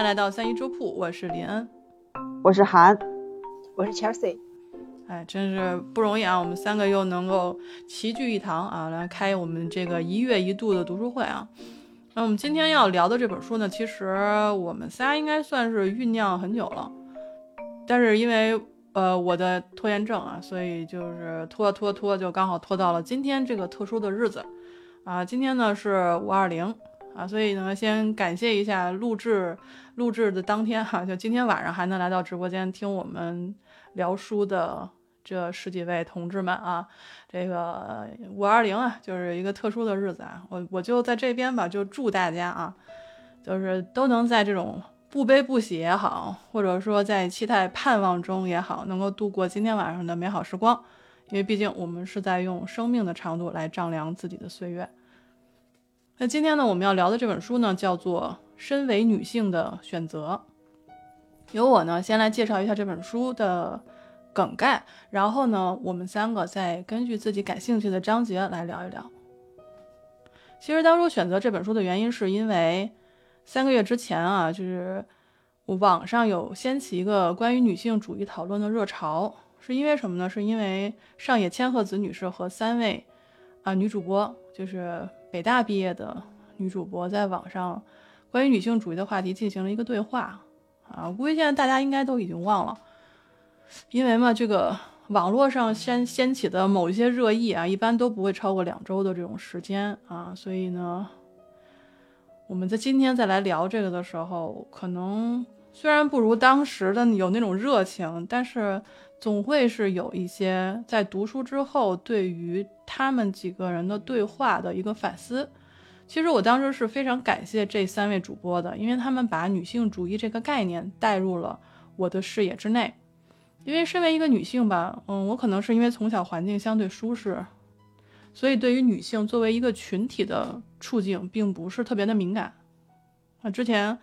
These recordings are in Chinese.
欢迎大家来到三一粥铺，我是林恩，我是韩，我是 Chelsea。哎，真是不容易啊！我们三个又能够齐聚一堂啊，来开我们这个一月一度的读书会啊。那我们今天要聊的这本书呢，其实我们仨应该算是酝酿很久了，但是因为呃我的拖延症啊，所以就是拖拖拖，就刚好拖到了今天这个特殊的日子啊。今天呢是五二零啊，所以呢先感谢一下录制录制的当天哈，就今天晚上还能来到直播间听我们聊书的。这十几位同志们啊，这个五二零啊，就是一个特殊的日子啊。我我就在这边吧，就祝大家啊，就是都能在这种不悲不喜也好，或者说在期待盼望中也好，能够度过今天晚上的美好时光。因为毕竟我们是在用生命的长度来丈量自己的岁月。那今天呢，我们要聊的这本书呢，叫做《身为女性的选择》。由我呢，先来介绍一下这本书的。梗概，然后呢，我们三个再根据自己感兴趣的章节来聊一聊。其实当初选择这本书的原因，是因为三个月之前啊，就是网上有掀起一个关于女性主义讨论的热潮，是因为什么呢？是因为上野千鹤子女士和三位啊女主播，就是北大毕业的女主播，在网上关于女性主义的话题进行了一个对话啊，我估计现在大家应该都已经忘了。因为嘛，这个网络上掀掀起的某一些热议啊，一般都不会超过两周的这种时间啊，所以呢，我们在今天再来聊这个的时候，可能虽然不如当时的有那种热情，但是总会是有一些在读书之后对于他们几个人的对话的一个反思。其实我当时是非常感谢这三位主播的，因为他们把女性主义这个概念带入了我的视野之内。因为身为一个女性吧，嗯，我可能是因为从小环境相对舒适，所以对于女性作为一个群体的处境，并不是特别的敏感。啊，之前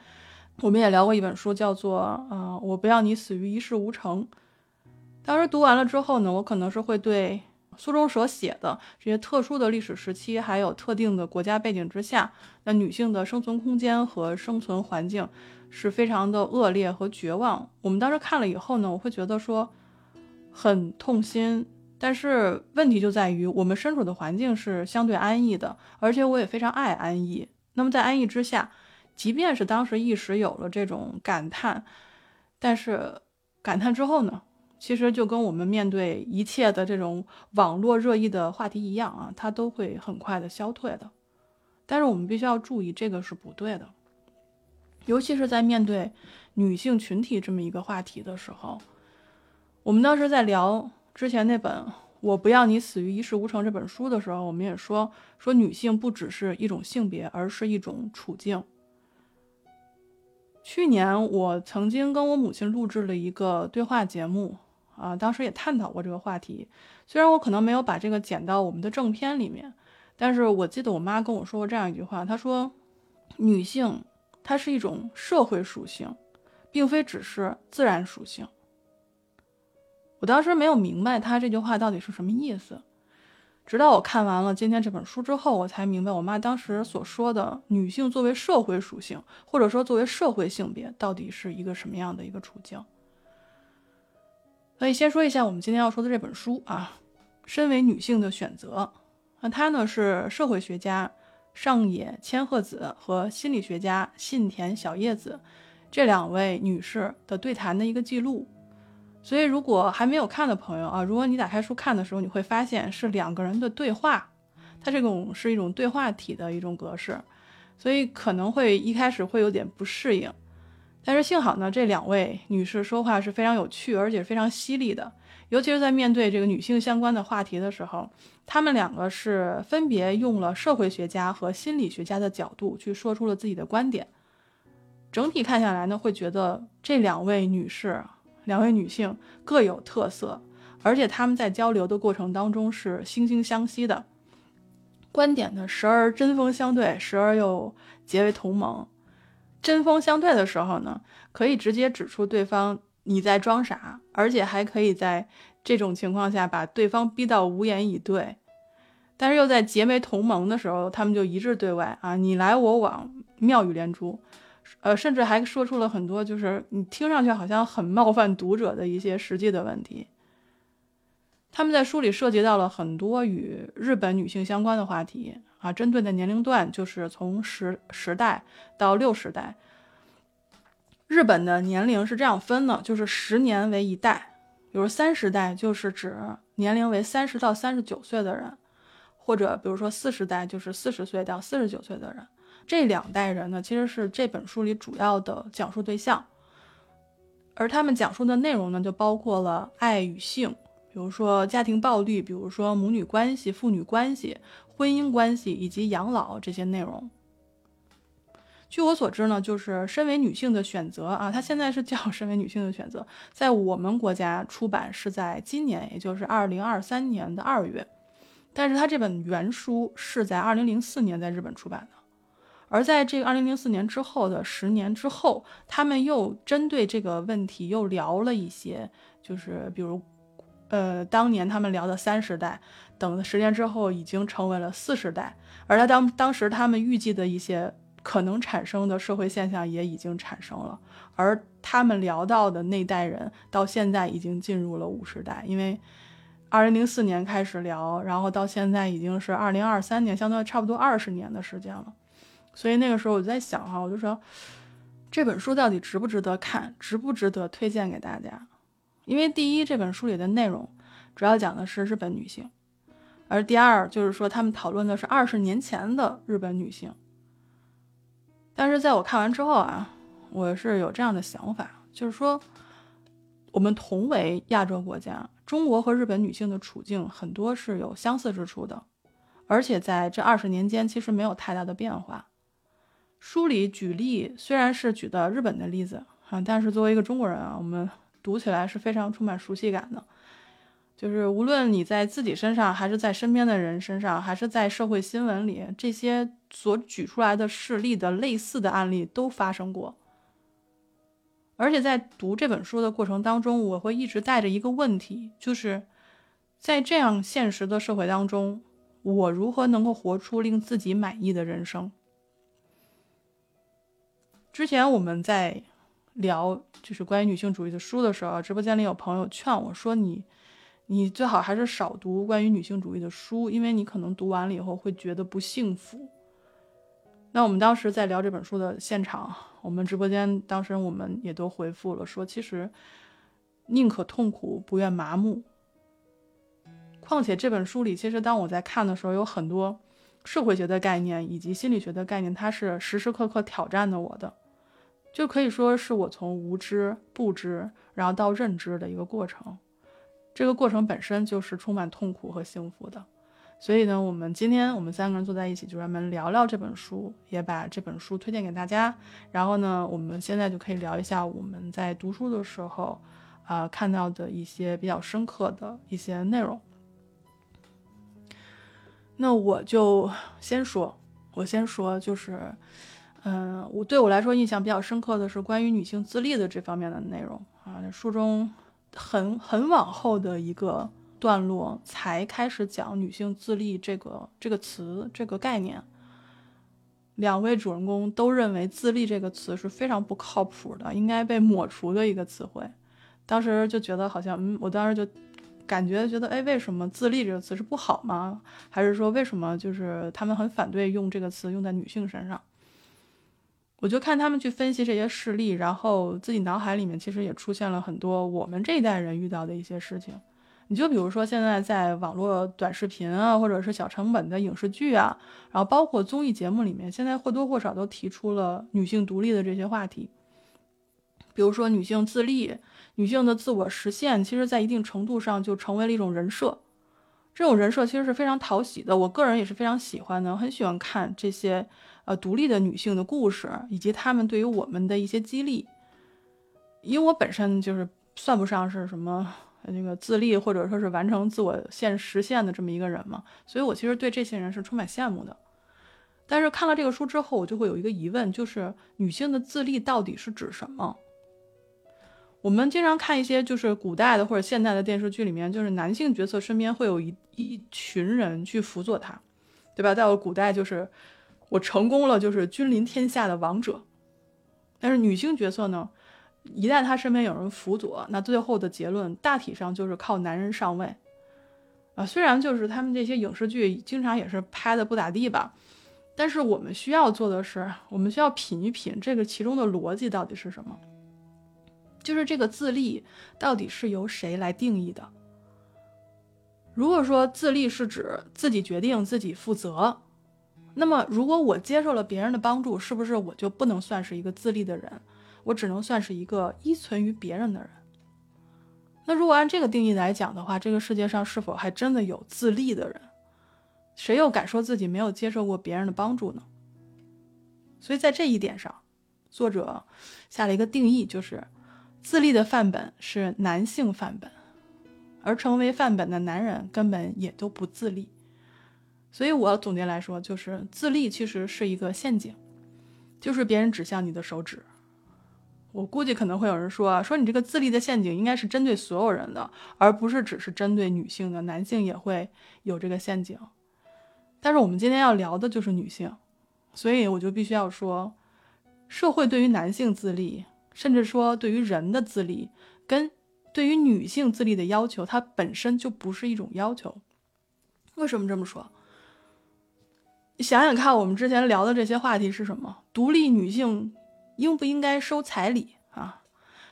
我们也聊过一本书，叫做《啊，我不要你死于一事无成》。当时读完了之后呢，我可能是会对苏中所写的这些特殊的历史时期，还有特定的国家背景之下，那女性的生存空间和生存环境。是非常的恶劣和绝望。我们当时看了以后呢，我会觉得说很痛心。但是问题就在于，我们身处的环境是相对安逸的，而且我也非常爱安逸。那么在安逸之下，即便是当时一时有了这种感叹，但是感叹之后呢，其实就跟我们面对一切的这种网络热议的话题一样啊，它都会很快的消退的。但是我们必须要注意，这个是不对的。尤其是在面对女性群体这么一个话题的时候，我们当时在聊之前那本《我不要你死于一事无成》这本书的时候，我们也说说女性不只是一种性别，而是一种处境。去年我曾经跟我母亲录制了一个对话节目啊，当时也探讨过这个话题。虽然我可能没有把这个剪到我们的正片里面，但是我记得我妈跟我说过这样一句话，她说女性。它是一种社会属性，并非只是自然属性。我当时没有明白她这句话到底是什么意思，直到我看完了今天这本书之后，我才明白我妈当时所说的女性作为社会属性，或者说作为社会性别，到底是一个什么样的一个处境。所以先说一下我们今天要说的这本书啊，身为女性的选择，那它呢是社会学家。上野千鹤子和心理学家信田小叶子这两位女士的对谈的一个记录，所以如果还没有看的朋友啊，如果你打开书看的时候，你会发现是两个人的对话，它这种是一种对话体的一种格式，所以可能会一开始会有点不适应，但是幸好呢，这两位女士说话是非常有趣，而且非常犀利的。尤其是在面对这个女性相关的话题的时候，她们两个是分别用了社会学家和心理学家的角度去说出了自己的观点。整体看下来呢，会觉得这两位女士、两位女性各有特色，而且她们在交流的过程当中是惺惺相惜的，观点呢时而针锋相对，时而又结为同盟。针锋相对的时候呢，可以直接指出对方。你在装傻，而且还可以在这种情况下把对方逼到无言以对，但是又在结为同盟的时候，他们就一致对外啊，你来我往，妙语连珠，呃，甚至还说出了很多就是你听上去好像很冒犯读者的一些实际的问题。他们在书里涉及到了很多与日本女性相关的话题啊，针对的年龄段就是从十十代到六十代。日本的年龄是这样分的，就是十年为一代，比如三十代就是指年龄为三十到三十九岁的人，或者比如说四十代就是四十岁到四十九岁的人。这两代人呢，其实是这本书里主要的讲述对象，而他们讲述的内容呢，就包括了爱与性。比如说家庭暴力，比如说母女关系、父女关系、婚姻关系以及养老这些内容。据我所知呢，就是身为女性的选择啊，它现在是叫身为女性的选择，在我们国家出版是在今年，也就是二零二三年的二月，但是它这本原书是在二零零四年在日本出版的，而在这个二零零四年之后的十年之后，他们又针对这个问题又聊了一些，就是比如。呃，当年他们聊的三十代，等了十年之后已经成为了四十代，而他当当时他们预计的一些可能产生的社会现象也已经产生了，而他们聊到的那代人到现在已经进入了五十代，因为二零零四年开始聊，然后到现在已经是二零二三年，相当于差不多二十年的时间了，所以那个时候我就在想哈，我就说这本书到底值不值得看，值不值得推荐给大家。因为第一，这本书里的内容主要讲的是日本女性，而第二就是说他们讨论的是二十年前的日本女性。但是在我看完之后啊，我是有这样的想法，就是说我们同为亚洲国家，中国和日本女性的处境很多是有相似之处的，而且在这二十年间其实没有太大的变化。书里举例虽然是举的日本的例子啊，但是作为一个中国人啊，我们。读起来是非常充满熟悉感的，就是无论你在自己身上，还是在身边的人身上，还是在社会新闻里，这些所举出来的事例的类似的案例都发生过。而且在读这本书的过程当中，我会一直带着一个问题，就是在这样现实的社会当中，我如何能够活出令自己满意的人生？之前我们在。聊就是关于女性主义的书的时候，直播间里有朋友劝我说：“你，你最好还是少读关于女性主义的书，因为你可能读完了以后会觉得不幸福。”那我们当时在聊这本书的现场，我们直播间当时我们也都回复了说：“其实宁可痛苦，不愿麻木。”况且这本书里，其实当我在看的时候，有很多社会学的概念以及心理学的概念，它是时时刻刻挑战的我的。就可以说是我从无知、不知，然后到认知的一个过程。这个过程本身就是充满痛苦和幸福的。所以呢，我们今天我们三个人坐在一起，就专门聊聊这本书，也把这本书推荐给大家。然后呢，我们现在就可以聊一下我们在读书的时候，啊，看到的一些比较深刻的一些内容。那我就先说，我先说，就是。嗯，我对我来说印象比较深刻的是关于女性自立的这方面的内容啊。书中很很往后的一个段落才开始讲女性自立这个这个词这个概念。两位主人公都认为“自立”这个词是非常不靠谱的，应该被抹除的一个词汇。当时就觉得好像，嗯，我当时就感觉觉得，哎，为什么“自立”这个词是不好吗？还是说为什么就是他们很反对用这个词用在女性身上？我就看他们去分析这些事例，然后自己脑海里面其实也出现了很多我们这一代人遇到的一些事情。你就比如说现在在网络短视频啊，或者是小成本的影视剧啊，然后包括综艺节目里面，现在或多或少都提出了女性独立的这些话题。比如说女性自立、女性的自我实现，其实在一定程度上就成为了一种人设。这种人设其实是非常讨喜的，我个人也是非常喜欢的，我很喜欢看这些。呃，独立的女性的故事，以及她们对于我们的一些激励。因为我本身就是算不上是什么那个自立或者说是完成自我现实现的这么一个人嘛，所以我其实对这些人是充满羡慕的。但是看了这个书之后，我就会有一个疑问，就是女性的自立到底是指什么？我们经常看一些就是古代的或者现代的电视剧里面，就是男性角色身边会有一一群人去辅佐他，对吧？在我古代就是。我成功了，就是君临天下的王者，但是女性角色呢，一旦她身边有人辅佐，那最后的结论大体上就是靠男人上位。啊，虽然就是他们这些影视剧经常也是拍的不咋地吧，但是我们需要做的是，我们需要品一品这个其中的逻辑到底是什么，就是这个自立到底是由谁来定义的？如果说自立是指自己决定、自己负责，那么如果我接受了别人的帮助，是不是我就不能算是一个自立的人？我只能算是一个依存于别人的人？那如果按这个定义来讲的话，这个世界上是否还真的有自立的人？谁又敢说自己没有接受过别人的帮助呢？所以在这一点上，作者下了一个定义，就是自立的范本是男性范本，而成为范本的男人根本也都不自立。所以我总结来说，就是自立其实是一个陷阱，就是别人指向你的手指。我估计可能会有人说啊，说你这个自立的陷阱应该是针对所有人的，而不是只是针对女性的，男性也会有这个陷阱。但是我们今天要聊的就是女性，所以我就必须要说，社会对于男性自立，甚至说对于人的自立，跟对于女性自立的要求，它本身就不是一种要求。为什么这么说？想想看，我们之前聊的这些话题是什么？独立女性。应不应该收彩礼啊？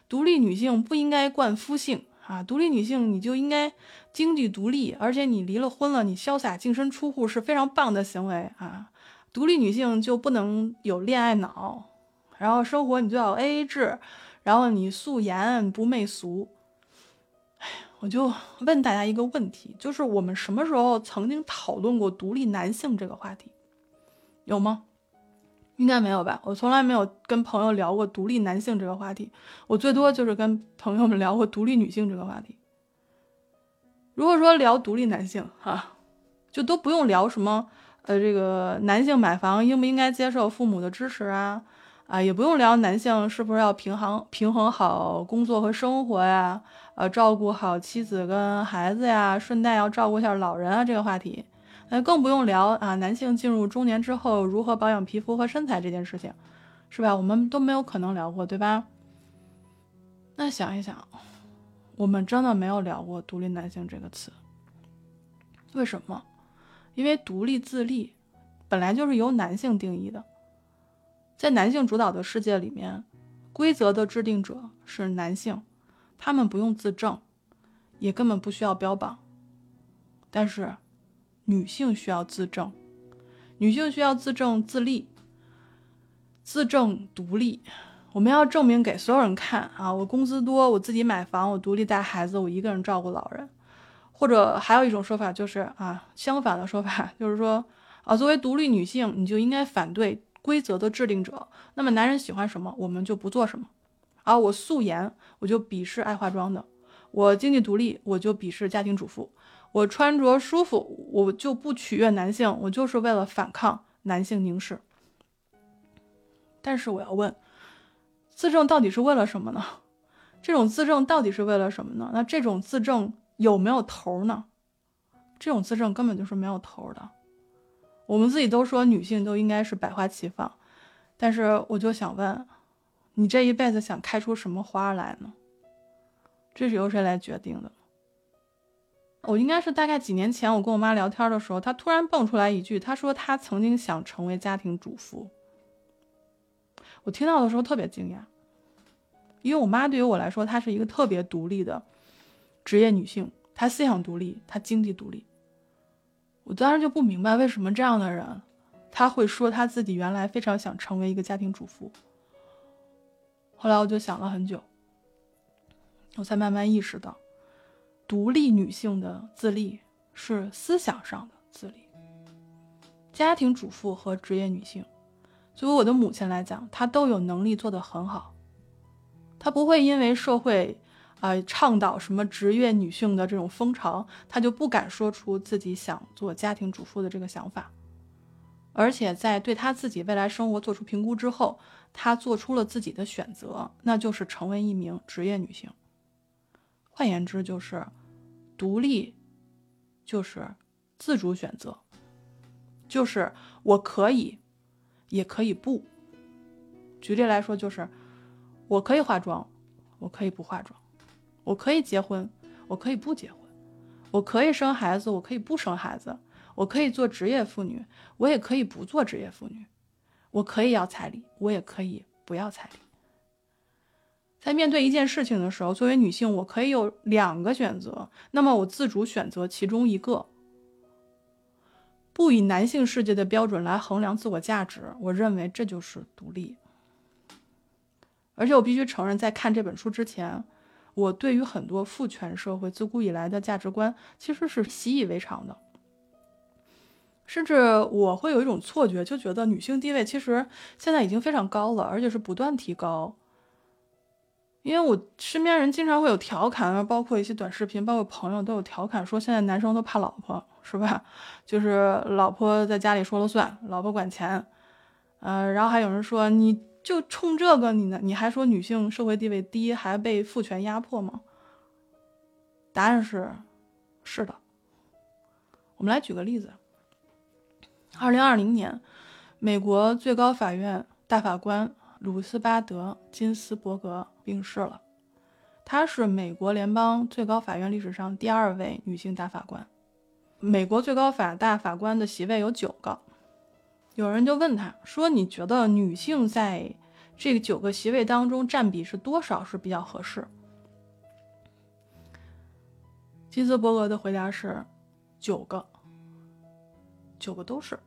独立女性不应该冠夫姓啊！独立女性你就应该经济独立，而且你离了婚了，你潇洒净身出户是非常棒的行为啊！独立女性就不能有恋爱脑，然后生活你就要 A A 制，然后你素颜不媚俗。哎，我就问大家一个问题，就是我们什么时候曾经讨论过独立男性这个话题？有吗？应该没有吧？我从来没有跟朋友聊过独立男性这个话题，我最多就是跟朋友们聊过独立女性这个话题。如果说聊独立男性，哈，就都不用聊什么，呃，这个男性买房应不应该接受父母的支持啊，啊，也不用聊男性是不是要平衡平衡好工作和生活呀，呃，照顾好妻子跟孩子呀，顺带要照顾一下老人啊，这个话题。那更不用聊啊，男性进入中年之后如何保养皮肤和身材这件事情，是吧？我们都没有可能聊过，对吧？那想一想，我们真的没有聊过“独立男性”这个词，为什么？因为独立自立本来就是由男性定义的，在男性主导的世界里面，规则的制定者是男性，他们不用自证，也根本不需要标榜，但是。女性需要自证，女性需要自证自立，自证独立。我们要证明给所有人看啊！我工资多，我自己买房，我独立带孩子，我一个人照顾老人。或者还有一种说法就是啊，相反的说法 就是说啊，作为独立女性，你就应该反对规则的制定者。那么男人喜欢什么，我们就不做什么。啊，我素颜，我就鄙视爱化妆的；我经济独立，我就鄙视家庭主妇。我穿着舒服，我就不取悦男性，我就是为了反抗男性凝视。但是我要问，自证到底是为了什么呢？这种自证到底是为了什么呢？那这种自证有没有头呢？这种自证根本就是没有头的。我们自己都说女性都应该是百花齐放，但是我就想问，你这一辈子想开出什么花来呢？这是由谁来决定的？我应该是大概几年前，我跟我妈聊天的时候，她突然蹦出来一句，她说她曾经想成为家庭主妇。我听到的时候特别惊讶，因为我妈对于我来说，她是一个特别独立的职业女性，她思想独立，她经济独立。我当时就不明白为什么这样的人，她会说她自己原来非常想成为一个家庭主妇。后来我就想了很久，我才慢慢意识到。独立女性的自立是思想上的自立。家庭主妇和职业女性，作为我的母亲来讲，她都有能力做得很好。她不会因为社会啊倡导什么职业女性的这种风潮，她就不敢说出自己想做家庭主妇的这个想法。而且在对她自己未来生活做出评估之后，她做出了自己的选择，那就是成为一名职业女性。换言之，就是独立，就是自主选择，就是我可以，也可以不，举例来说，就是我可以化妆，我可以不化妆，我可以结婚，我可以不结婚，我可以生孩子，我可以不生孩子，我可以做职业妇女，我也可以不做职业妇女，我可以要彩礼，我也可以不要彩礼。在面对一件事情的时候，作为女性，我可以有两个选择，那么我自主选择其中一个。不以男性世界的标准来衡量自我价值，我认为这就是独立。而且我必须承认，在看这本书之前，我对于很多父权社会自古以来的价值观其实是习以为常的，甚至我会有一种错觉，就觉得女性地位其实现在已经非常高了，而且是不断提高。因为我身边人经常会有调侃，包括一些短视频，包括朋友都有调侃说，现在男生都怕老婆，是吧？就是老婆在家里说了算，老婆管钱，呃，然后还有人说，你就冲这个，你呢？你还说女性社会地位低，还被父权压迫吗？答案是，是的。我们来举个例子，二零二零年，美国最高法院大法官。鲁斯巴德·金斯伯格病逝了，她是美国联邦最高法院历史上第二位女性大法官。美国最高法大法官的席位有九个，有人就问他说：“你觉得女性在这个九个席位当中占比是多少是比较合适？”金斯伯格的回答是：“九个，九个都是。”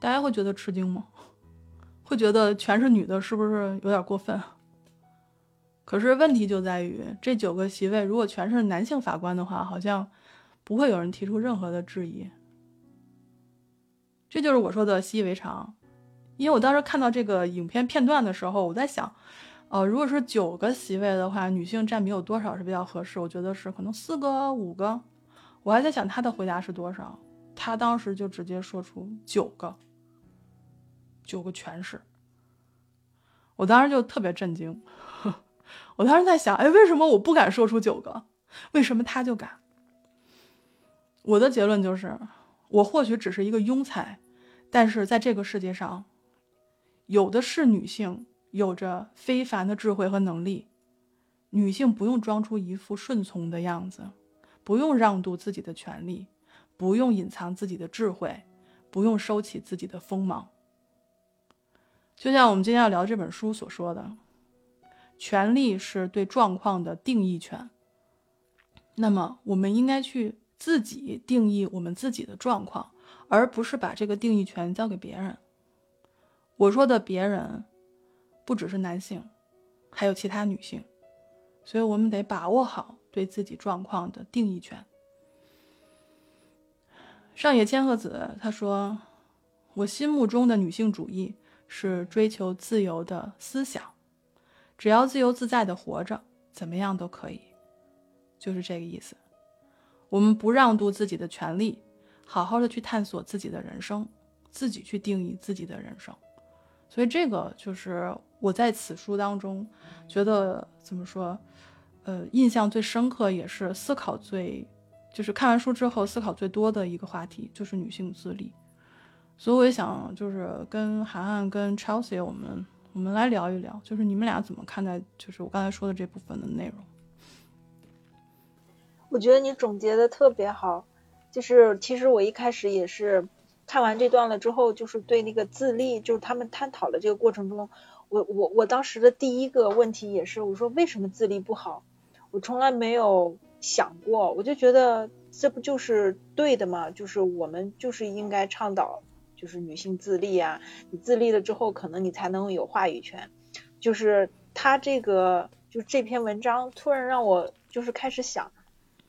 大家会觉得吃惊吗？会觉得全是女的，是不是有点过分？可是问题就在于，这九个席位如果全是男性法官的话，好像不会有人提出任何的质疑。这就是我说的习以为常。因为我当时看到这个影片片段的时候，我在想，呃，如果是九个席位的话，女性占比有多少是比较合适？我觉得是可能四个、五个。我还在想他的回答是多少，他当时就直接说出九个。九个全是，我当时就特别震惊。我当时在想，哎，为什么我不敢说出九个？为什么他就敢？我的结论就是，我或许只是一个庸才，但是在这个世界上，有的是女性有着非凡的智慧和能力。女性不用装出一副顺从的样子，不用让渡自己的权利，不用隐藏自己的智慧，不用收起自己的锋芒。就像我们今天要聊这本书所说的，权力是对状况的定义权。那么，我们应该去自己定义我们自己的状况，而不是把这个定义权交给别人。我说的别人，不只是男性，还有其他女性。所以我们得把握好对自己状况的定义权。上野千鹤子她说：“我心目中的女性主义。”是追求自由的思想，只要自由自在的活着，怎么样都可以，就是这个意思。我们不让渡自己的权利，好好的去探索自己的人生，自己去定义自己的人生。所以这个就是我在此书当中觉得怎么说，呃，印象最深刻，也是思考最，就是看完书之后思考最多的一个话题，就是女性自立。所以我也想，就是跟涵涵、跟 Chelsea，我们我们来聊一聊，就是你们俩怎么看待，就是我刚才说的这部分的内容。我觉得你总结的特别好，就是其实我一开始也是看完这段了之后，就是对那个自立，就是他们探讨的这个过程中，我我我当时的第一个问题也是，我说为什么自立不好？我从来没有想过，我就觉得这不就是对的吗？就是我们就是应该倡导。就是女性自立啊，你自立了之后，可能你才能有话语权。就是他这个，就这篇文章突然让我就是开始想，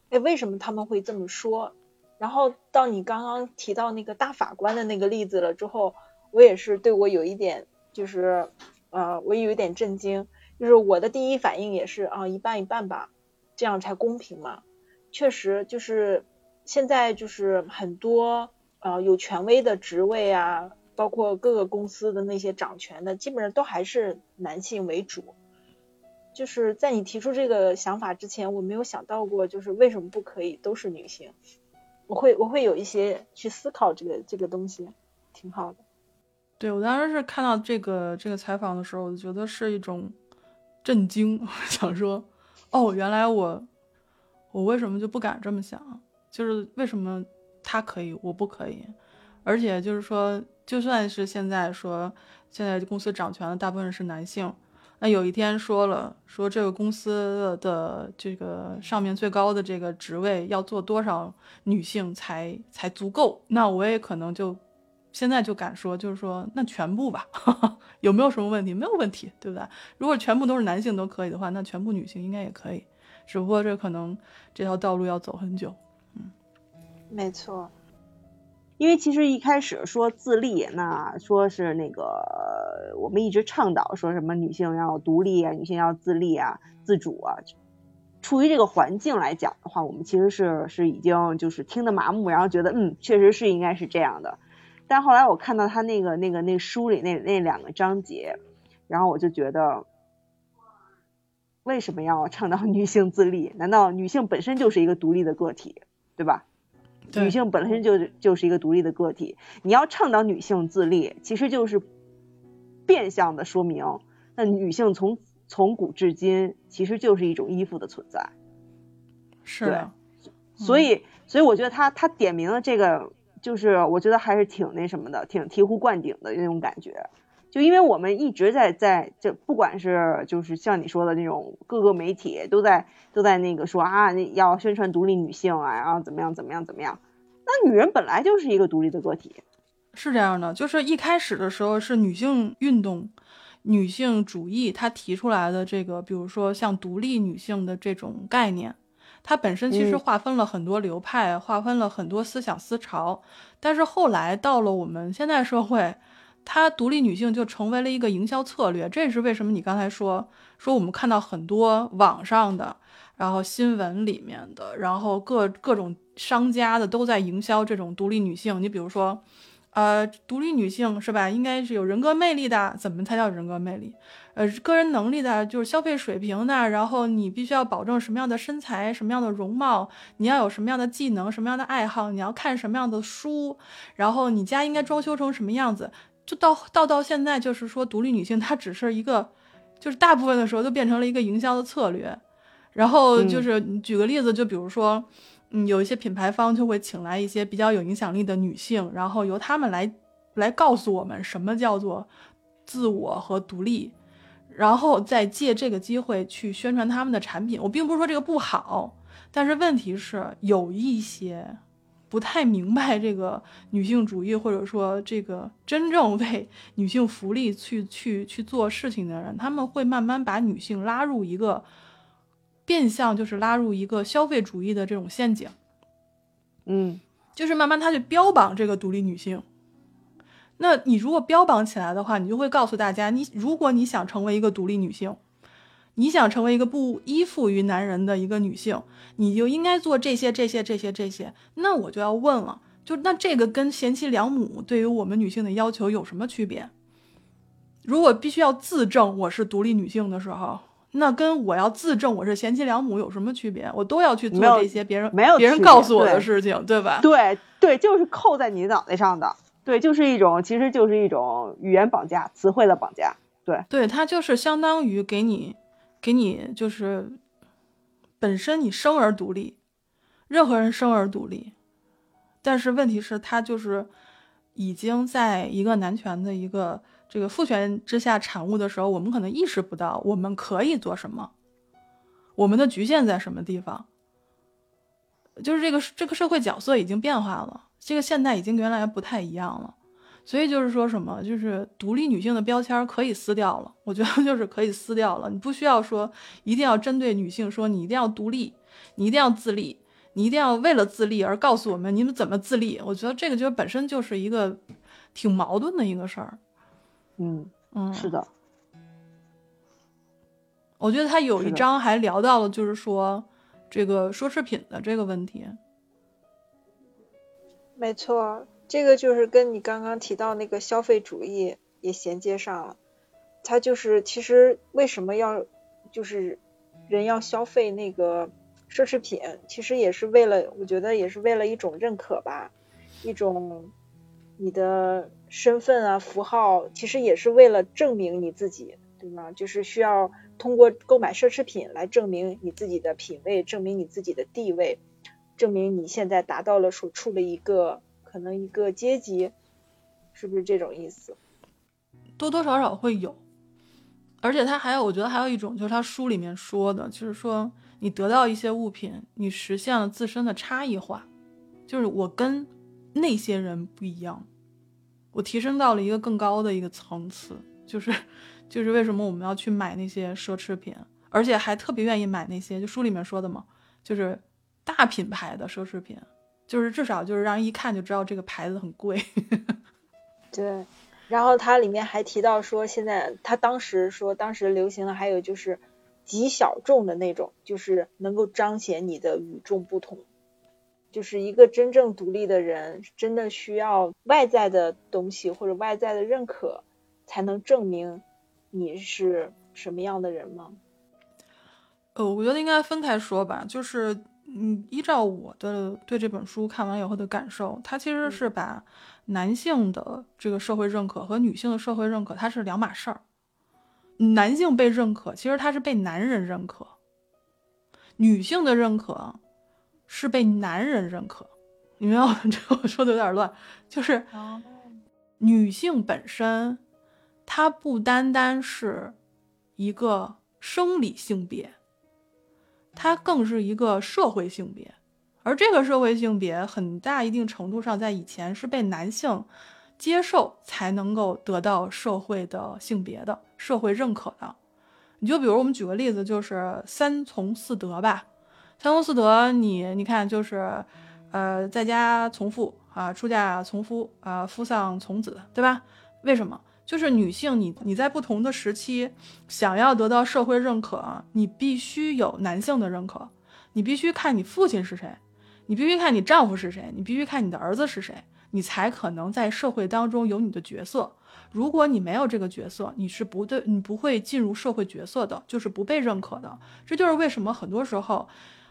哎，为什么他们会这么说？然后到你刚刚提到那个大法官的那个例子了之后，我也是对我有一点就是呃，我有一点震惊。就是我的第一反应也是啊，一半一半吧，这样才公平嘛。确实，就是现在就是很多。啊，有权威的职位啊，包括各个公司的那些掌权的，基本上都还是男性为主。就是在你提出这个想法之前，我没有想到过，就是为什么不可以都是女性？我会我会有一些去思考这个这个东西，挺好的。对我当时是看到这个这个采访的时候，我就觉得是一种震惊，想说，哦，原来我我为什么就不敢这么想？就是为什么他可以，我不可以？而且就是说，就算是现在说现在公司掌权的大部分是男性。那有一天说了，说这个公司的这个上面最高的这个职位要做多少女性才才足够？那我也可能就现在就敢说，就是说那全部吧，有没有什么问题？没有问题，对不对？如果全部都是男性都可以的话，那全部女性应该也可以，只不过这可能这条道路要走很久。嗯，没错。因为其实一开始说自立，那说是那个我们一直倡导说什么女性要独立啊，女性要自立啊、自主啊。出于这个环境来讲的话，我们其实是是已经就是听得麻木，然后觉得嗯，确实是应该是这样的。但后来我看到他那个那个那书里那那两个章节，然后我就觉得，为什么要倡导女性自立？难道女性本身就是一个独立的个体，对吧？女性本身就就是一个独立的个体，你要倡导女性自立，其实就是变相的说明，那女性从从古至今其实就是一种依附的存在。是的，所以所以我觉得他他点明了这个，就是我觉得还是挺那什么的，挺醍醐灌顶的那种感觉。就因为我们一直在在这，不管是就是像你说的那种各个媒体都在都在那个说啊，要宣传独立女性啊，然后怎么样怎么样怎么样。那女人本来就是一个独立的个体，是这样的。就是一开始的时候是女性运动、女性主义，她提出来的这个，比如说像独立女性的这种概念，它本身其实划分了很多流派，划分了很多思想思潮。但是后来到了我们现代社会。她独立女性就成为了一个营销策略，这也是为什么你刚才说说我们看到很多网上的，然后新闻里面的，然后各各种商家的都在营销这种独立女性。你比如说。呃，独立女性是吧？应该是有人格魅力的。怎么才叫人格魅力？呃，个人能力的，就是消费水平的。然后你必须要保证什么样的身材，什么样的容貌，你要有什么样的技能，什么样的爱好，你要看什么样的书，然后你家应该装修成什么样子。就到到到现在，就是说独立女性她只是一个，就是大部分的时候都变成了一个营销的策略。然后就是举个例子，就比如说。嗯，有一些品牌方就会请来一些比较有影响力的女性，然后由她们来来告诉我们什么叫做自我和独立，然后再借这个机会去宣传他们的产品。我并不是说这个不好，但是问题是有一些不太明白这个女性主义，或者说这个真正为女性福利去去去做事情的人，他们会慢慢把女性拉入一个。变相就是拉入一个消费主义的这种陷阱，嗯，就是慢慢他去标榜这个独立女性。那你如果标榜起来的话，你就会告诉大家，你如果你想成为一个独立女性，你想成为一个不依附于男人的一个女性，你就应该做这些这些这些这些。那我就要问了，就那这个跟贤妻良母对于我们女性的要求有什么区别？如果必须要自证我是独立女性的时候。那跟我要自证我是贤妻良母有什么区别？我都要去做这些别人没有别人告诉我的事情，对吧？对对，就是扣在你脑袋上的，对，就是一种，其实就是一种语言绑架、词汇的绑架，对对，它就是相当于给你给你就是本身你生而独立，任何人生而独立，但是问题是，他就是已经在一个男权的一个。这个父权之下产物的时候，我们可能意识不到我们可以做什么，我们的局限在什么地方。就是这个这个社会角色已经变化了，这个现代已经跟原来不太一样了。所以就是说什么，就是独立女性的标签可以撕掉了。我觉得 就是可以撕掉了，你不需要说一定要针对女性说你一定要独立，你一定要自立，你一定要为了自立而告诉我们你们怎么自立。我觉得这个就本身就是一个挺矛盾的一个事儿。嗯嗯，是的，我觉得他有一章还聊到了，就是说这个奢侈品的这个问题。没错，这个就是跟你刚刚提到那个消费主义也衔接上了。它就是其实为什么要就是人要消费那个奢侈品，其实也是为了，我觉得也是为了一种认可吧，一种你的身份啊、符号，其实也是为了证明你自己，对吗？就是需要通过购买奢侈品来证明你自己的品味，证明你自己的地位，证明你现在达到了所处的一个可能一个阶级，是不是这种意思？多多少少会有，而且他还有，我觉得还有一种，就是他书里面说的，就是说你得到一些物品，你实现了自身的差异化，就是我跟。那些人不一样，我提升到了一个更高的一个层次，就是，就是为什么我们要去买那些奢侈品，而且还特别愿意买那些，就书里面说的嘛，就是大品牌的奢侈品，就是至少就是让人一看就知道这个牌子很贵。对，然后它里面还提到说，现在他当时说，当时流行的还有就是极小众的那种，就是能够彰显你的与众不同。就是一个真正独立的人，真的需要外在的东西或者外在的认可，才能证明你是什么样的人吗？呃，我觉得应该分开说吧。就是，嗯，依照我的对这本书看完以后的感受，它其实是把男性的这个社会认可和女性的社会认可它是两码事儿。男性被认可，其实他是被男人认可；女性的认可。是被男人认可，你明白吗？这我说的有点乱，就是女性本身，她不单单是一个生理性别，它更是一个社会性别，而这个社会性别很大一定程度上在以前是被男性接受才能够得到社会的性别的社会认可的。你就比如我们举个例子，就是三从四德吧。三从四德，你你看就是，呃，在家从父啊，出嫁从夫啊，夫丧从子，对吧？为什么？就是女性，你你在不同的时期想要得到社会认可，你必须有男性的认可，你必须看你父亲是谁，你必须看你丈夫是谁，你必须看你的儿子是谁，你才可能在社会当中有你的角色。如果你没有这个角色，你是不对，你不会进入社会角色的，就是不被认可的。这就是为什么很多时候。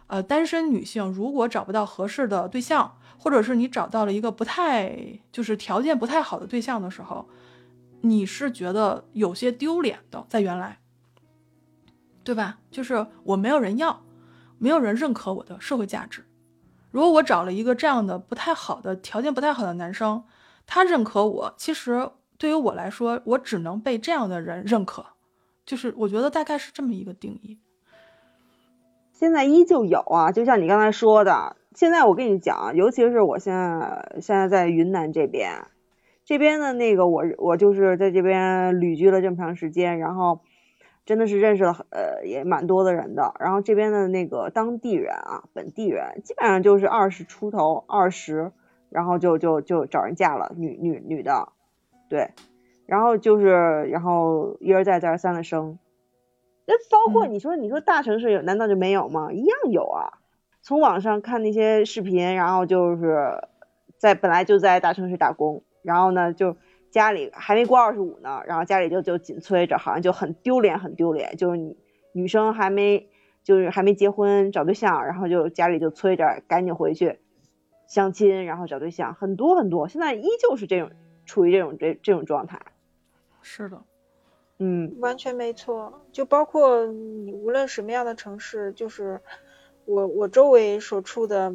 呃，单身女性如果找不到合适的对象，或者是你找到了一个不太就是条件不太好的对象的时候，你是觉得有些丢脸的，在原来，对吧？就是我没有人要，没有人认可我的社会价值。如果我找了一个这样的不太好的条件不太好的男生，他认可我，其实对于我来说，我只能被这样的人认可。就是我觉得大概是这么一个定义。现在依旧有啊，就像你刚才说的，现在我跟你讲，尤其是我现在现在在云南这边，这边的那个我我就是在这边旅居了这么长时间，然后真的是认识了呃也蛮多的人的，然后这边的那个当地人啊，本地人基本上就是二十出头，二十，然后就就就找人嫁了，女女女的，对，然后就是然后一而再再而三的生。那包括你说，你说大城市有，难道就没有吗？一样有啊。从网上看那些视频，然后就是在本来就在大城市打工，然后呢就家里还没过二十五呢，然后家里就就紧催着，好像就很丢脸，很丢脸。就是你女生还没就是还没结婚找对象，然后就家里就催着赶紧回去相亲，然后找对象，很多很多。现在依旧是这种处于这种这这种状态。是的。嗯，完全没错。就包括你无论什么样的城市，就是我我周围所处的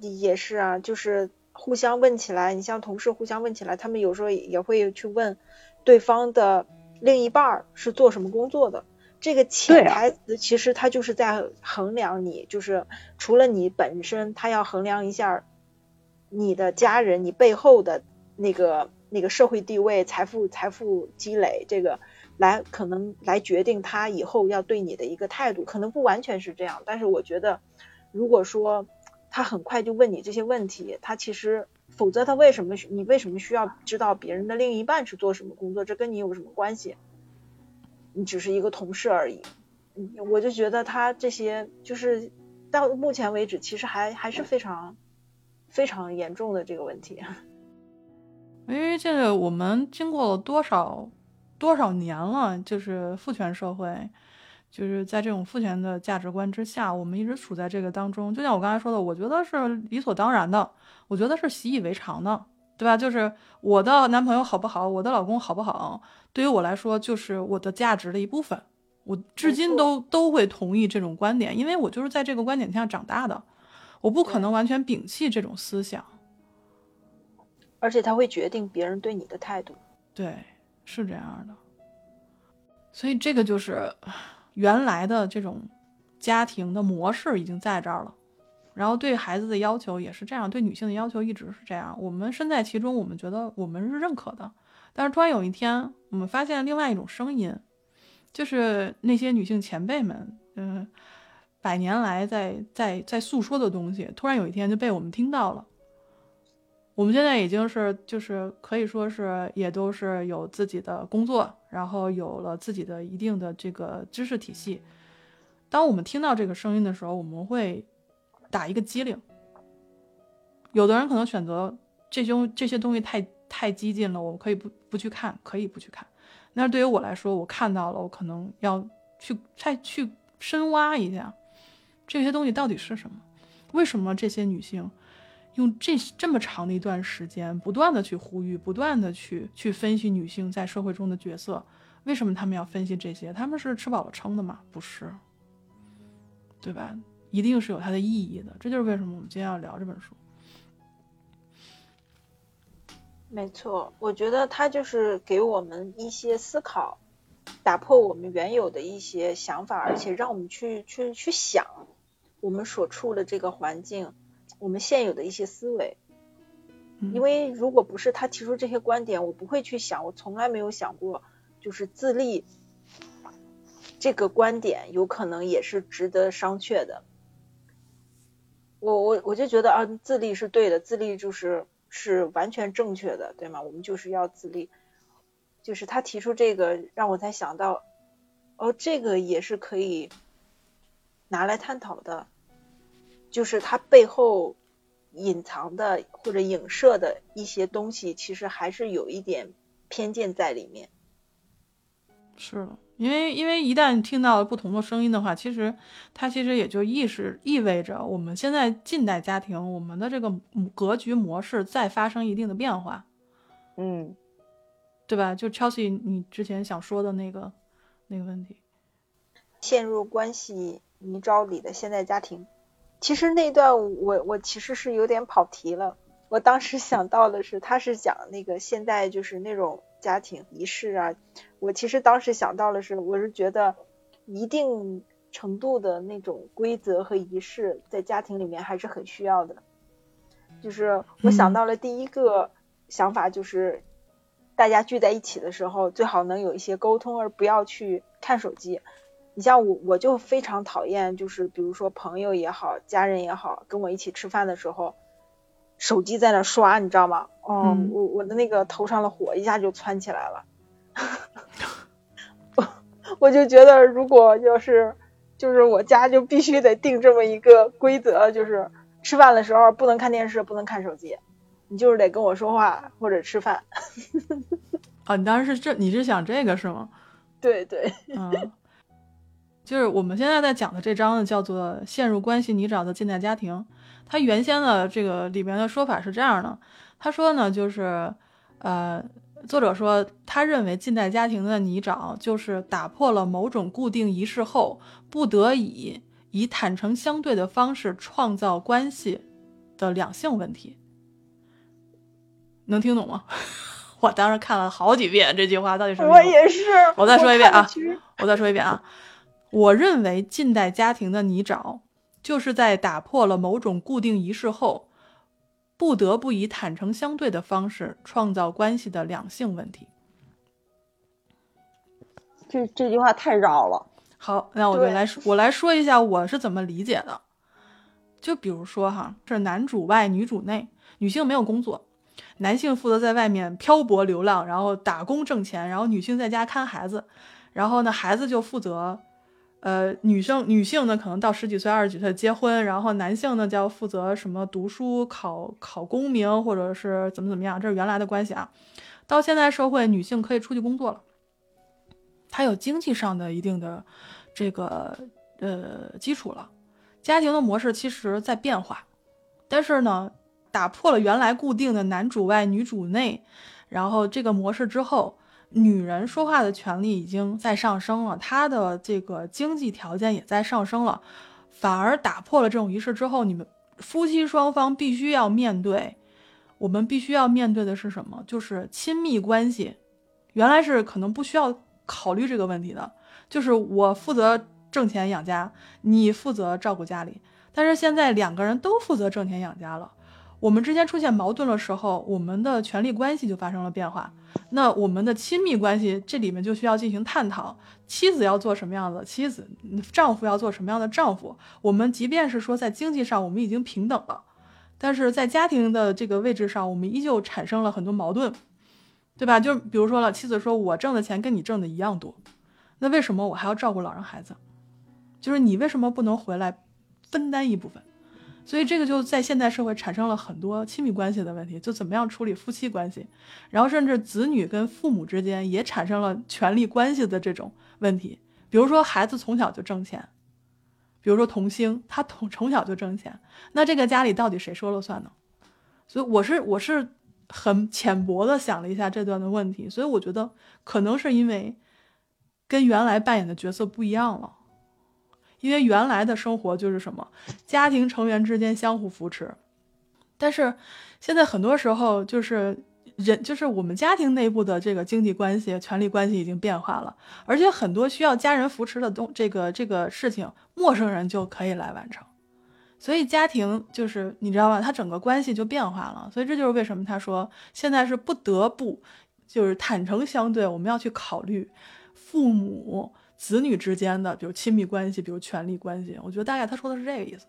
也是啊，就是互相问起来，你像同事互相问起来，他们有时候也会去问对方的另一半是做什么工作的。这个潜台词其实他就是在衡量你，就是除了你本身，他要衡量一下你的家人，你背后的那个那个社会地位、财富财富积累这个。来，可能来决定他以后要对你的一个态度，可能不完全是这样。但是我觉得，如果说他很快就问你这些问题，他其实，否则他为什么你为什么需要知道别人的另一半是做什么工作？这跟你有什么关系？你只是一个同事而已。我就觉得他这些就是到目前为止，其实还还是非常非常严重的这个问题。因为这个我们经过了多少？多少年了，就是父权社会，就是在这种父权的价值观之下，我们一直处在这个当中。就像我刚才说的，我觉得是理所当然的，我觉得是习以为常的。对吧？就是我的男朋友好不好，我的老公好不好，对于我来说就是我的价值的一部分。我至今都都会同意这种观点，因为我就是在这个观点下长大的，我不可能完全摒弃这种思想。而且他会决定别人对你的态度。对，是这样的。所以这个就是原来的这种家庭的模式已经在这儿了，然后对孩子的要求也是这样，对女性的要求一直是这样。我们身在其中，我们觉得我们是认可的，但是突然有一天，我们发现另外一种声音。就是那些女性前辈们，嗯，百年来在在在诉说的东西，突然有一天就被我们听到了。我们现在已经是，就是可以说是，也都是有自己的工作，然后有了自己的一定的这个知识体系。当我们听到这个声音的时候，我们会打一个机灵。有的人可能选择这些这些东西太太激进了，我们可以不不去看，可以不去看。那对于我来说，我看到了，我可能要去再去深挖一下这些东西到底是什么？为什么这些女性用这这么长的一段时间，不断的去呼吁，不断的去去分析女性在社会中的角色？为什么他们要分析这些？他们是吃饱了撑的吗？不是，对吧？一定是有它的意义的。这就是为什么我们今天要聊这本书。没错，我觉得他就是给我们一些思考，打破我们原有的一些想法，而且让我们去去去想我们所处的这个环境，我们现有的一些思维。因为如果不是他提出这些观点，我不会去想，我从来没有想过，就是自立这个观点有可能也是值得商榷的。我我我就觉得啊，自立是对的，自立就是。是完全正确的，对吗？我们就是要自立，就是他提出这个，让我才想到，哦，这个也是可以拿来探讨的，就是它背后隐藏的或者影射的一些东西，其实还是有一点偏见在里面。是的。因为，因为一旦听到不同的声音的话，其实它其实也就意识意味着我们现在近代家庭我们的这个格局模式在发生一定的变化，嗯，对吧？就 Chelsea，你之前想说的那个那个问题，陷入关系泥沼里的现代家庭，其实那段我我其实是有点跑题了。我当时想到的是，他是讲那个现在就是那种。家庭仪式啊，我其实当时想到的是，我是觉得一定程度的那种规则和仪式在家庭里面还是很需要的。就是我想到了第一个想法，就是大家聚在一起的时候，最好能有一些沟通，而不要去看手机。你像我，我就非常讨厌，就是比如说朋友也好，家人也好，跟我一起吃饭的时候。手机在那刷，你知道吗？哦，我我的那个头上的火一下就窜起来了。我 我就觉得，如果要是就是我家就必须得定这么一个规则，就是吃饭的时候不能看电视，不能看手机，你就是得跟我说话或者吃饭。啊，你当时是这，你是想这个是吗？对对，嗯，就是我们现在在讲的这章呢，叫做《陷入关系泥沼的近代家庭》。他原先的这个里面的说法是这样的，他说呢，就是，呃，作者说，他认为近代家庭的泥沼就是打破了某种固定仪式后，不得已以坦诚相对的方式创造关系的两性问题。能听懂吗？我当时看了好几遍这句话，到底什么？我也是。我再说一遍啊！我再说一遍啊！我认为近代家庭的泥沼。就是在打破了某种固定仪式后，不得不以坦诚相对的方式创造关系的两性问题。这这句话太绕了。好，那我就来说，我来说一下我是怎么理解的。就比如说哈，是男主外女主内，女性没有工作，男性负责在外面漂泊流浪，然后打工挣钱，然后女性在家看孩子，然后呢，孩子就负责。呃，女生女性呢，可能到十几岁、二十几岁结婚，然后男性呢就要负责什么读书、考考功名，或者是怎么怎么样，这是原来的关系啊。到现在社会，女性可以出去工作了，她有经济上的一定的这个呃基础了。家庭的模式其实在变化，但是呢，打破了原来固定的男主外女主内，然后这个模式之后，女人说话的权利已经在上升了，她的这个经济条件也在上升了，反而打破了这种仪式之后，你们夫妻双方必须要面对，我们必须要面对的是什么？就是亲密关系，原来是可能不需要考虑这个问题的，就是我负责挣钱养家，你负责照顾家里。但是现在两个人都负责挣钱养家了，我们之间出现矛盾的时候，我们的权力关系就发生了变化。那我们的亲密关系这里面就需要进行探讨，妻子要做什么样的妻子，丈夫要做什么样的丈夫。我们即便是说在经济上我们已经平等了，但是在家庭的这个位置上，我们依旧产生了很多矛盾，对吧？就比如说了，妻子说我挣的钱跟你挣的一样多，那为什么我还要照顾老人孩子？就是你为什么不能回来？分担一部分，所以这个就在现代社会产生了很多亲密关系的问题，就怎么样处理夫妻关系，然后甚至子女跟父母之间也产生了权力关系的这种问题。比如说孩子从小就挣钱，比如说童星他从从小就挣钱，那这个家里到底谁说了算呢？所以我是我是很浅薄的想了一下这段的问题，所以我觉得可能是因为跟原来扮演的角色不一样了。因为原来的生活就是什么，家庭成员之间相互扶持，但是现在很多时候就是人，就是我们家庭内部的这个经济关系、权力关系已经变化了，而且很多需要家人扶持的东，这个这个事情，陌生人就可以来完成，所以家庭就是你知道吧，它整个关系就变化了，所以这就是为什么他说现在是不得不就是坦诚相对，我们要去考虑父母。子女之间的，比如亲密关系，比如权力关系，我觉得大概他说的是这个意思。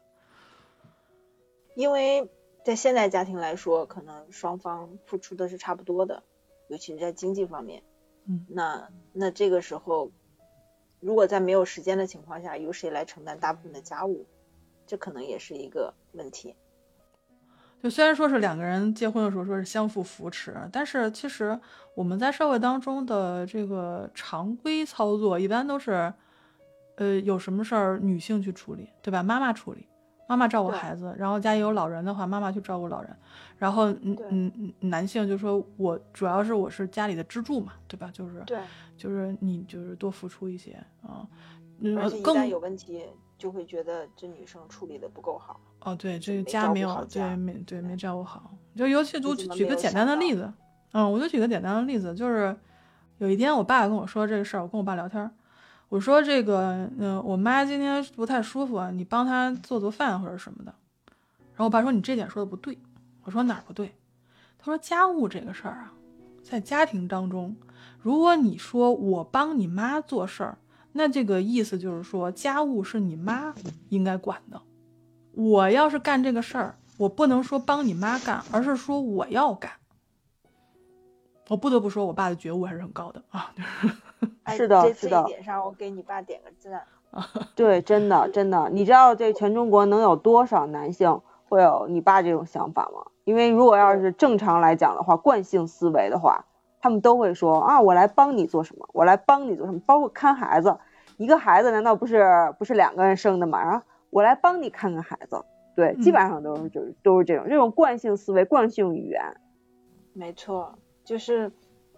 因为在现代家庭来说，可能双方付出的是差不多的，尤其是在经济方面。嗯，那那这个时候，如果在没有时间的情况下，由谁来承担大部分的家务，这可能也是一个问题。就虽然说是两个人结婚的时候说是相互扶持，但是其实我们在社会当中的这个常规操作一般都是，呃，有什么事儿女性去处理，对吧？妈妈处理，妈妈照顾孩子，然后家里有老人的话，妈妈去照顾老人，然后嗯嗯男性就说我主要是我是家里的支柱嘛，对吧？就是对，就是你就是多付出一些啊，而且一旦有问题。就会觉得这女生处理的不够好哦，对，这个家没有对没对没照顾好，就尤其就举个简单的例子，嗯，我就举个简单的例子，就是有一天我爸跟我说这个事儿，我跟我爸聊天，我说这个嗯，我妈今天不太舒服，你帮她做做饭或者什么的，然后我爸说你这点说的不对，我说哪儿不对？他说家务这个事儿啊，在家庭当中，如果你说我帮你妈做事儿。那这个意思就是说，家务是你妈应该管的。我要是干这个事儿，我不能说帮你妈干，而是说我要干。我不得不说，我爸的觉悟还是很高的啊。是的，是的。这一点上，我给你爸点个赞。对，真的，真的。你知道这全中国能有多少男性会有你爸这种想法吗？因为如果要是正常来讲的话，惯性思维的话。他们都会说啊，我来帮你做什么？我来帮你做什么？包括看孩子，一个孩子难道不是不是两个人生的吗？然后，我来帮你看看孩子。对，基本上都是就是都是这种这种惯性思维、惯性语言。没错，就是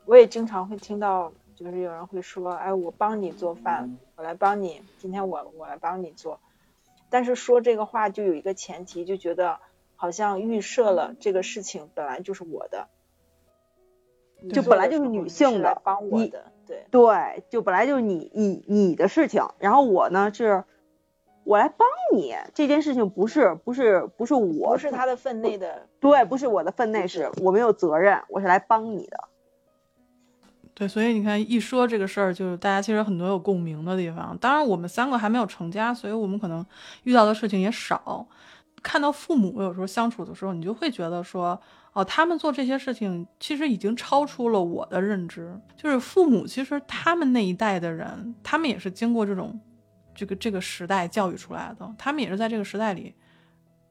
我也经常会听到，就是有人会说，哎，我帮你做饭，我来帮你，今天我我来帮你做。但是说这个话就有一个前提，就觉得好像预设了这个事情本来就是我的。就本来就是女性的，你对对，就本来就是你你你的事情，然后我呢是，我来帮你这件事情不是不是不是我不是他的分内的，对，不是我的分内事，我没有责任，我是来帮你的。对，所以你看一说这个事儿，就是大家其实很多有共鸣的地方。当然我们三个还没有成家，所以我们可能遇到的事情也少。看到父母有时候相处的时候，你就会觉得说。哦，他们做这些事情其实已经超出了我的认知。就是父母，其实他们那一代的人，他们也是经过这种，这个这个时代教育出来的，他们也是在这个时代里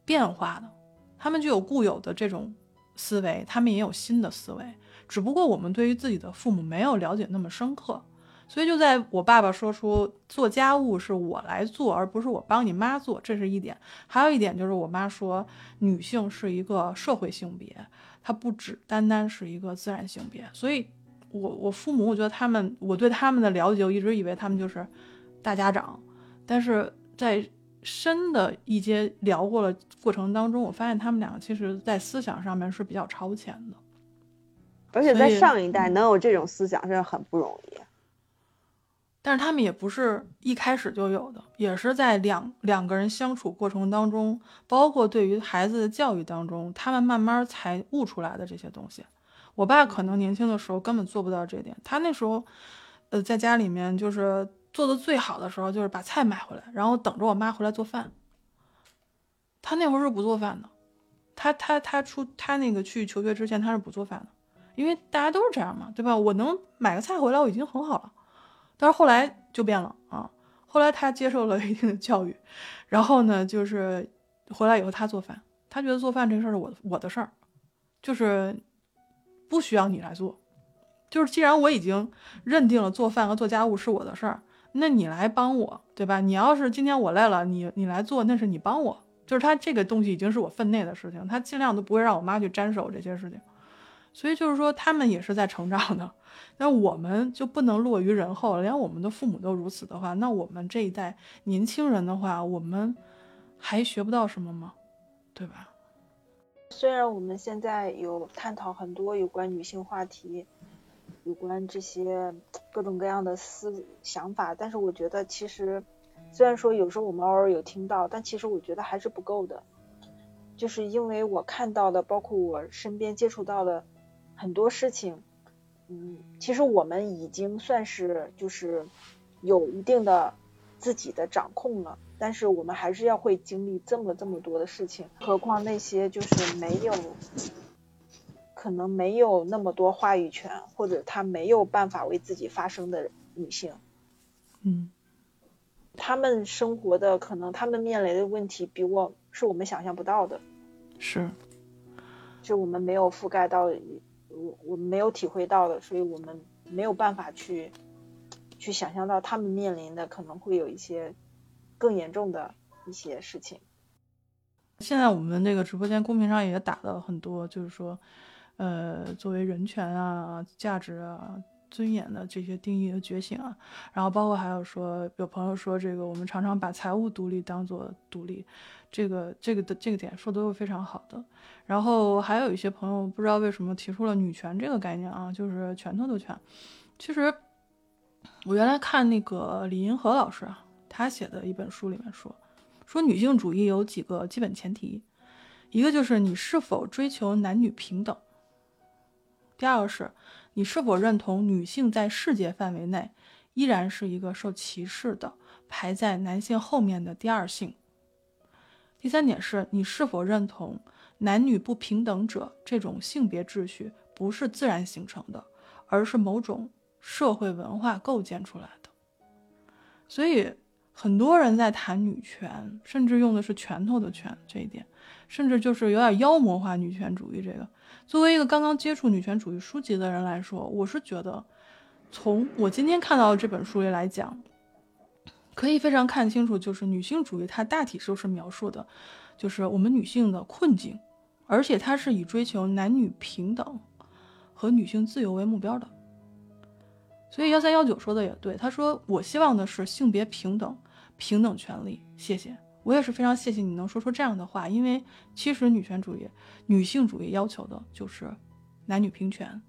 变化的。他们具有固有的这种思维，他们也有新的思维。只不过我们对于自己的父母没有了解那么深刻，所以就在我爸爸说出做家务是我来做，而不是我帮你妈做，这是一点。还有一点就是我妈说女性是一个社会性别，它不只单单是一个自然性别。所以，我我父母，我觉得他们，我对他们的了解，我一直以为他们就是大家长，但是在深的一些聊过了过程当中，我发现他们两个其实在思想上面是比较超前的。而且在上一代能有这种思想是很不容易。但是他们也不是一开始就有的，也是在两两个人相处过程当中，包括对于孩子的教育当中，他们慢慢才悟出来的这些东西。我爸可能年轻的时候根本做不到这点，他那时候，呃，在家里面就是做的最好的时候，就是把菜买回来，然后等着我妈回来做饭。他那会儿是不做饭的，他他他出他那个去求学之前他是不做饭的，因为大家都是这样嘛，对吧？我能买个菜回来，我已经很好了。但是后来就变了啊！后来他接受了一定的教育，然后呢，就是回来以后他做饭，他觉得做饭这事儿是我我的事儿，就是不需要你来做。就是既然我已经认定了做饭和做家务是我的事儿，那你来帮我，对吧？你要是今天我累了，你你来做，那是你帮我。就是他这个东西已经是我分内的事情，他尽量都不会让我妈去沾手这些事情。所以就是说，他们也是在成长的。那我们就不能落于人后，连我们的父母都如此的话，那我们这一代年轻人的话，我们还学不到什么吗？对吧？虽然我们现在有探讨很多有关女性话题，有关这些各种各样的思想法，但是我觉得其实，虽然说有时候我们偶尔有听到，但其实我觉得还是不够的。就是因为我看到的，包括我身边接触到的很多事情。嗯，其实我们已经算是就是有一定的自己的掌控了，但是我们还是要会经历这么这么多的事情，何况那些就是没有可能没有那么多话语权，或者她没有办法为自己发声的女性，嗯，她们生活的可能她们面临的问题比我是我们想象不到的，是，就我们没有覆盖到。我我没有体会到的，所以我们没有办法去去想象到他们面临的可能会有一些更严重的一些事情。现在我们这个直播间公屏上也打了很多，就是说，呃，作为人权啊、价值啊、尊严的这些定义的觉醒啊，然后包括还有说，有朋友说这个我们常常把财务独立当做独立。这个这个的这个点说的都是非常好的，然后还有一些朋友不知道为什么提出了女权这个概念啊，就是拳头的拳。其实我原来看那个李银河老师啊，他写的一本书里面说，说女性主义有几个基本前提，一个就是你是否追求男女平等，第二个是你是否认同女性在世界范围内依然是一个受歧视的，排在男性后面的第二性。第三点是你是否认同男女不平等者这种性别秩序不是自然形成的，而是某种社会文化构建出来的。所以很多人在谈女权，甚至用的是拳头的拳这一点，甚至就是有点妖魔化女权主义。这个作为一个刚刚接触女权主义书籍的人来说，我是觉得，从我今天看到的这本书里来讲。可以非常看清楚，就是女性主义，它大体就是描述的，就是我们女性的困境，而且它是以追求男女平等和女性自由为目标的。所以幺三幺九说的也对，他说我希望的是性别平等、平等权利。谢谢，我也是非常谢谢你能说出这样的话，因为其实女权主义、女性主义要求的就是男女平权。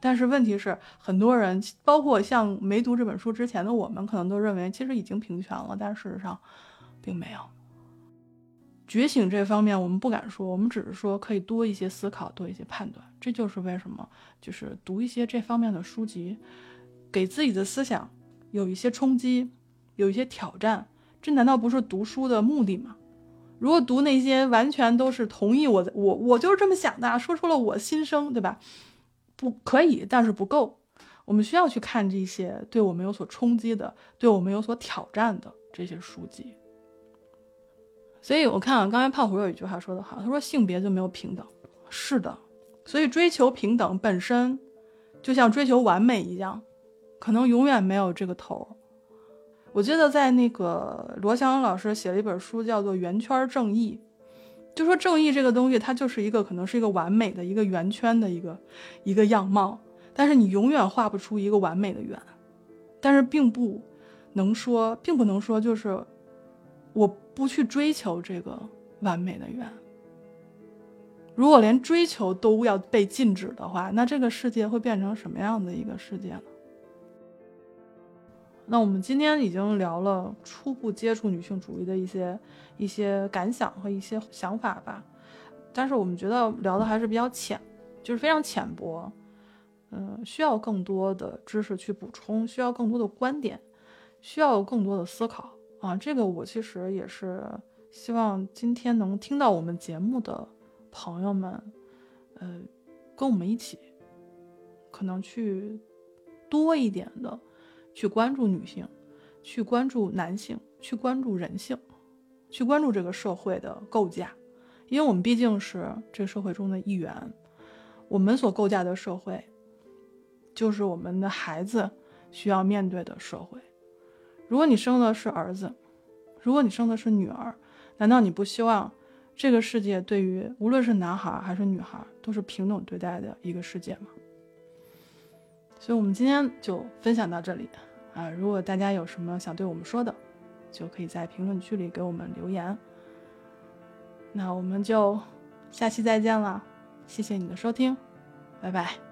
但是问题是，很多人，包括像没读这本书之前的我们，可能都认为其实已经平权了，但事实上，并没有。觉醒这方面，我们不敢说，我们只是说可以多一些思考，多一些判断。这就是为什么，就是读一些这方面的书籍，给自己的思想有一些冲击，有一些挑战。这难道不是读书的目的吗？如果读那些完全都是同意我的，我我就是这么想的，说出了我心声，对吧？不可以，但是不够。我们需要去看这些对我们有所冲击的、对我们有所挑战的这些书籍。所以，我看啊，刚才胖虎有一句话说的好，他说：“性别就没有平等。”是的，所以追求平等本身就像追求完美一样，可能永远没有这个头儿。我记得在那个罗翔老师写了一本书，叫做《圆圈正义》，就说正义这个东西，它就是一个可能是一个完美的一个圆圈的一个一个样貌，但是你永远画不出一个完美的圆，但是并不能说，并不能说就是我不去追求这个完美的圆。如果连追求都要被禁止的话，那这个世界会变成什么样的一个世界呢？那我们今天已经聊了初步接触女性主义的一些一些感想和一些想法吧，但是我们觉得聊的还是比较浅，就是非常浅薄，嗯，需要更多的知识去补充，需要更多的观点，需要更多的思考啊。这个我其实也是希望今天能听到我们节目的朋友们，呃，跟我们一起，可能去多一点的。去关注女性，去关注男性，去关注人性，去关注这个社会的构架，因为我们毕竟是这个社会中的一员，我们所构架的社会，就是我们的孩子需要面对的社会。如果你生的是儿子，如果你生的是女儿，难道你不希望这个世界对于无论是男孩还是女孩都是平等对待的一个世界吗？所以，我们今天就分享到这里啊！如果大家有什么想对我们说的，就可以在评论区里给我们留言。那我们就下期再见了，谢谢你的收听，拜拜。